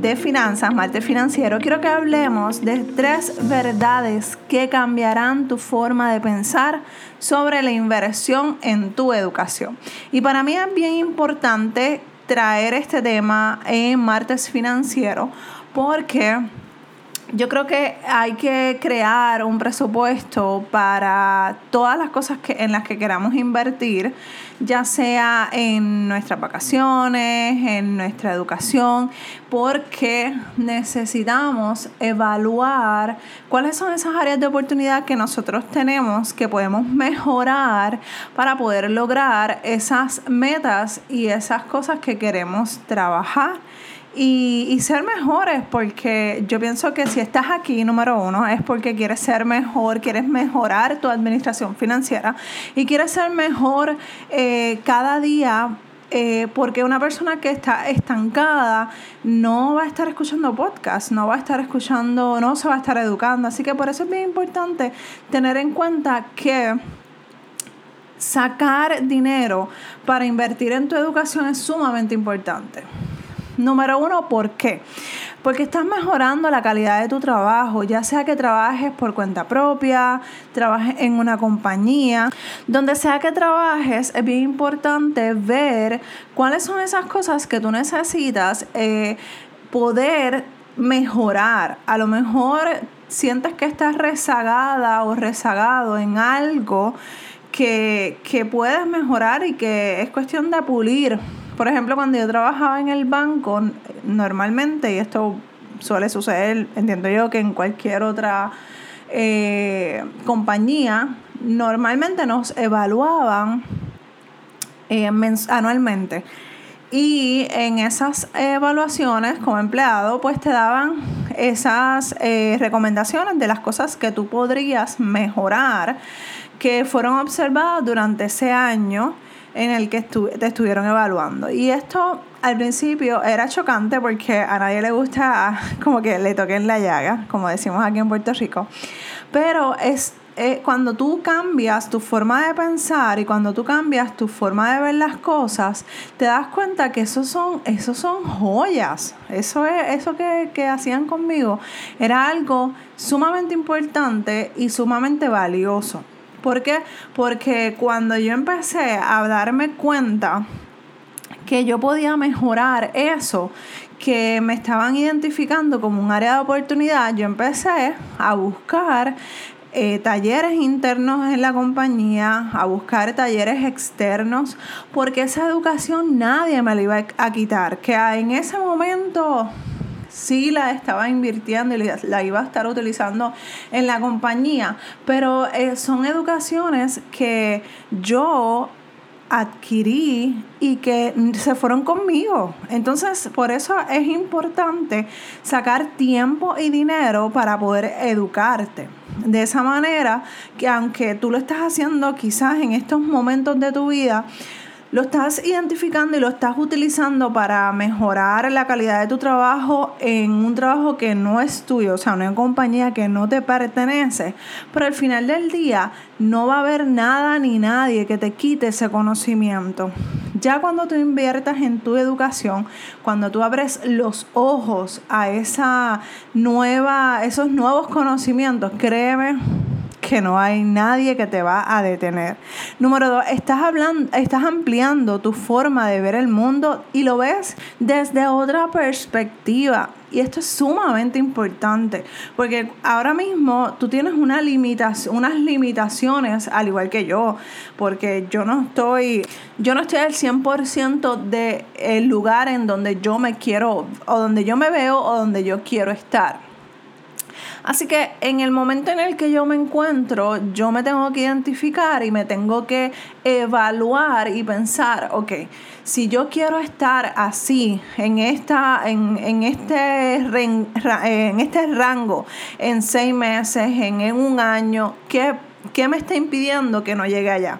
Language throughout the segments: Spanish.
de finanzas, martes financiero, quiero que hablemos de tres verdades que cambiarán tu forma de pensar sobre la inversión en tu educación. Y para mí es bien importante traer este tema en martes financiero porque yo creo que hay que crear un presupuesto para todas las cosas que, en las que queramos invertir, ya sea en nuestras vacaciones, en nuestra educación, porque necesitamos evaluar cuáles son esas áreas de oportunidad que nosotros tenemos que podemos mejorar para poder lograr esas metas y esas cosas que queremos trabajar y, ser mejores, porque yo pienso que si estás aquí, número uno, es porque quieres ser mejor, quieres mejorar tu administración financiera y quieres ser mejor eh, cada día. Eh, porque una persona que está estancada no va a estar escuchando podcast, no va a estar escuchando, no se va a estar educando. Así que por eso es bien importante tener en cuenta que sacar dinero para invertir en tu educación es sumamente importante. Número uno, ¿por qué? Porque estás mejorando la calidad de tu trabajo, ya sea que trabajes por cuenta propia, trabajes en una compañía, donde sea que trabajes, es bien importante ver cuáles son esas cosas que tú necesitas eh, poder mejorar. A lo mejor sientes que estás rezagada o rezagado en algo que, que puedes mejorar y que es cuestión de pulir por ejemplo, cuando yo trabajaba en el banco, normalmente, y esto suele suceder, entiendo yo, que en cualquier otra eh, compañía, normalmente nos evaluaban eh, anualmente. Y en esas evaluaciones como empleado, pues te daban esas eh, recomendaciones de las cosas que tú podrías mejorar, que fueron observadas durante ese año en el que te estuvieron evaluando. Y esto al principio era chocante porque a nadie le gusta como que le toquen la llaga, como decimos aquí en Puerto Rico. Pero es eh, cuando tú cambias tu forma de pensar y cuando tú cambias tu forma de ver las cosas, te das cuenta que esos son, son joyas. Eso, es, eso que, que hacían conmigo era algo sumamente importante y sumamente valioso. ¿Por qué? Porque cuando yo empecé a darme cuenta que yo podía mejorar eso que me estaban identificando como un área de oportunidad, yo empecé a buscar eh, talleres internos en la compañía, a buscar talleres externos, porque esa educación nadie me la iba a quitar, que en ese momento sí la estaba invirtiendo y la iba a estar utilizando en la compañía, pero eh, son educaciones que yo adquirí y que se fueron conmigo. Entonces, por eso es importante sacar tiempo y dinero para poder educarte. De esa manera que aunque tú lo estás haciendo quizás en estos momentos de tu vida, lo estás identificando y lo estás utilizando para mejorar la calidad de tu trabajo en un trabajo que no es tuyo, o sea, una compañía que no te pertenece, pero al final del día no va a haber nada ni nadie que te quite ese conocimiento. Ya cuando tú inviertas en tu educación, cuando tú abres los ojos a esa nueva, esos nuevos conocimientos, créeme que no hay nadie que te va a detener. Número dos, estás, hablando, estás ampliando tu forma de ver el mundo y lo ves desde otra perspectiva. Y esto es sumamente importante, porque ahora mismo tú tienes una limitación, unas limitaciones, al igual que yo, porque yo no estoy, yo no estoy al 100% del el lugar en donde yo me quiero, o donde yo me veo, o donde yo quiero estar. Así que en el momento en el que yo me encuentro, yo me tengo que identificar y me tengo que evaluar y pensar, ok, si yo quiero estar así, en, esta, en, este, en este rango, en seis meses, en, un año, ¿qué, ¿qué me está impidiendo que no llegue allá?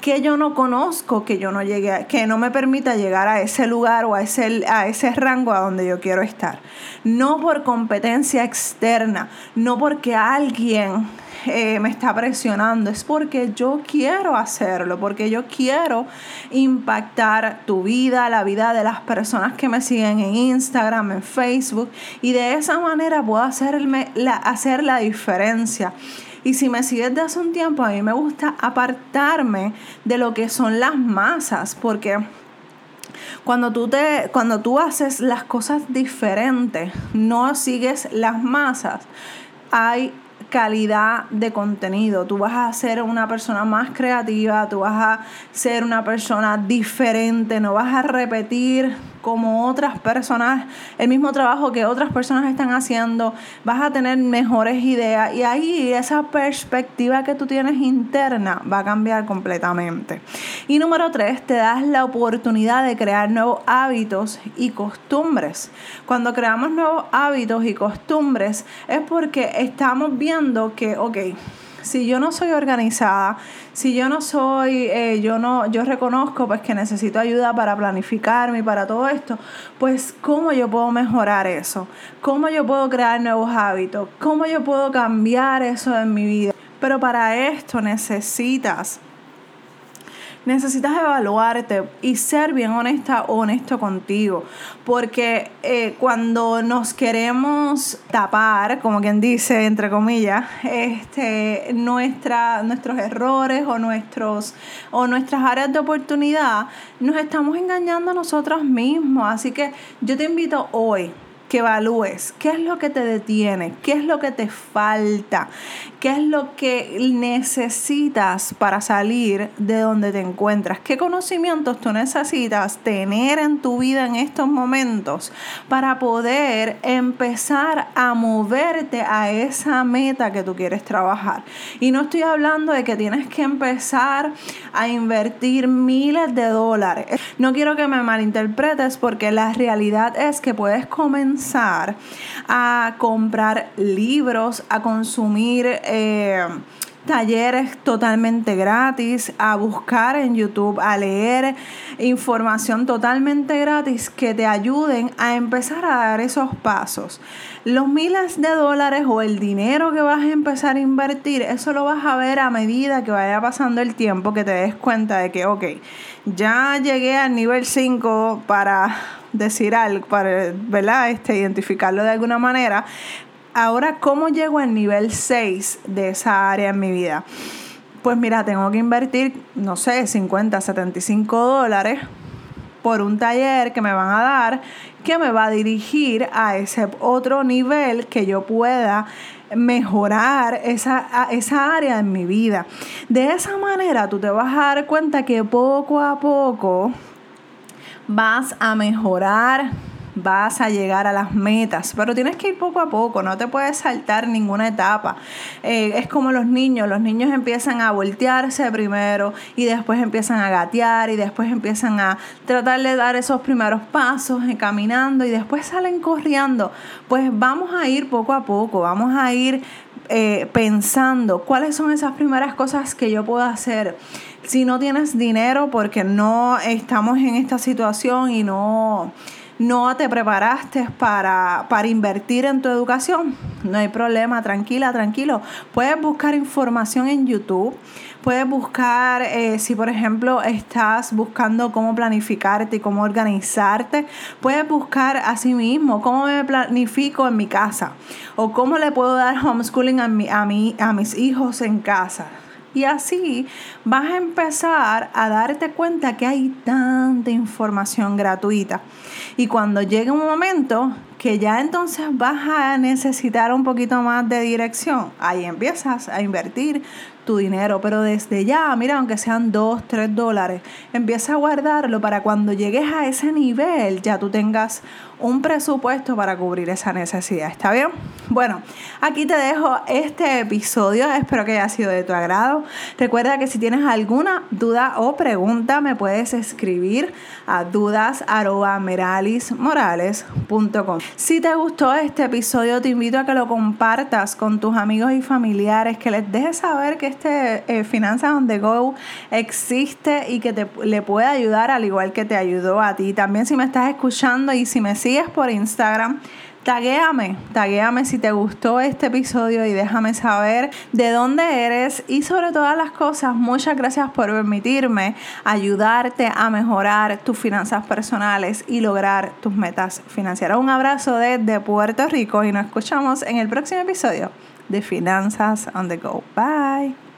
Que yo no conozco, que yo no llegue, que no me permita llegar a ese lugar o a ese, a ese rango a donde yo quiero estar. No por competencia externa, no porque alguien eh, me está presionando, es porque yo quiero hacerlo, porque yo quiero impactar tu vida, la vida de las personas que me siguen en Instagram, en Facebook, y de esa manera puedo hacerme la, hacer la diferencia. Y si me sigues de hace un tiempo, a mí me gusta apartarme de lo que son las masas, porque cuando tú, te, cuando tú haces las cosas diferentes, no sigues las masas, hay calidad de contenido. Tú vas a ser una persona más creativa, tú vas a ser una persona diferente, no vas a repetir como otras personas, el mismo trabajo que otras personas están haciendo, vas a tener mejores ideas y ahí esa perspectiva que tú tienes interna va a cambiar completamente. Y número tres, te das la oportunidad de crear nuevos hábitos y costumbres. Cuando creamos nuevos hábitos y costumbres es porque estamos viendo que, ok, si yo no soy organizada, si yo no soy, eh, yo no, yo reconozco pues que necesito ayuda para planificarme y para todo esto, pues cómo yo puedo mejorar eso, cómo yo puedo crear nuevos hábitos, cómo yo puedo cambiar eso en mi vida. Pero para esto necesitas necesitas evaluarte y ser bien honesta o honesto contigo. Porque eh, cuando nos queremos tapar, como quien dice, entre comillas, este, nuestra, nuestros errores o, nuestros, o nuestras áreas de oportunidad, nos estamos engañando a nosotros mismos. Así que yo te invito hoy que evalúes qué es lo que te detiene, qué es lo que te falta, qué es lo que necesitas para salir de donde te encuentras, qué conocimientos tú necesitas tener en tu vida en estos momentos para poder empezar a moverte a esa meta que tú quieres trabajar. Y no estoy hablando de que tienes que empezar a invertir miles de dólares. No quiero que me malinterpretes porque la realidad es que puedes comenzar a comprar libros, a consumir eh, talleres totalmente gratis, a buscar en YouTube, a leer información totalmente gratis que te ayuden a empezar a dar esos pasos. Los miles de dólares o el dinero que vas a empezar a invertir, eso lo vas a ver a medida que vaya pasando el tiempo, que te des cuenta de que, ok, ya llegué al nivel 5 para decir algo, para, ¿verdad? Este, identificarlo de alguna manera. Ahora, ¿cómo llego al nivel 6 de esa área en mi vida? Pues mira, tengo que invertir, no sé, 50, 75 dólares por un taller que me van a dar que me va a dirigir a ese otro nivel que yo pueda mejorar esa, esa área en mi vida. De esa manera tú te vas a dar cuenta que poco a poco vas a mejorar vas a llegar a las metas, pero tienes que ir poco a poco, no te puedes saltar ninguna etapa. Eh, es como los niños, los niños empiezan a voltearse primero y después empiezan a gatear y después empiezan a tratar de dar esos primeros pasos eh, caminando y después salen corriendo. Pues vamos a ir poco a poco, vamos a ir eh, pensando cuáles son esas primeras cosas que yo puedo hacer. Si no tienes dinero porque no estamos en esta situación y no no te preparaste para, invertir en tu educación, no hay problema, tranquila, tranquilo. Puedes buscar información en YouTube, puedes buscar, eh, si por ejemplo estás buscando cómo planificarte y cómo organizarte, puedes buscar a sí mismo cómo me planifico en mi casa o cómo le puedo dar homeschooling a, mi, a, mí, a mis hijos en casa. Y así vas a empezar a darte cuenta que hay tanta información gratuita. Y cuando llegue un momento que ya entonces vas a necesitar un poquito más de dirección, ahí empiezas a invertir tu dinero. Pero desde ya, mira, aunque sean 2, 3 dólares, empieza a guardarlo para cuando llegues a ese nivel ya tú tengas un presupuesto para cubrir esa necesidad. ¿Está bien? Bueno, aquí te dejo este episodio. Espero que haya sido de tu agrado. Recuerda que si tienes alguna duda o pregunta, me puedes escribir a dudas.meralismorales.com. Si te gustó este episodio, te invito a que lo compartas con tus amigos y familiares, que les dejes saber que este eh, Finanzas on the Go existe y que te, le puede ayudar al igual que te ayudó a ti. También si me estás escuchando y si me por Instagram, Taguéame, taguéame si te gustó este episodio y déjame saber de dónde eres y sobre todas las cosas, muchas gracias por permitirme ayudarte a mejorar tus finanzas personales y lograr tus metas financieras. Un abrazo desde Puerto Rico y nos escuchamos en el próximo episodio de Finanzas on the Go. Bye.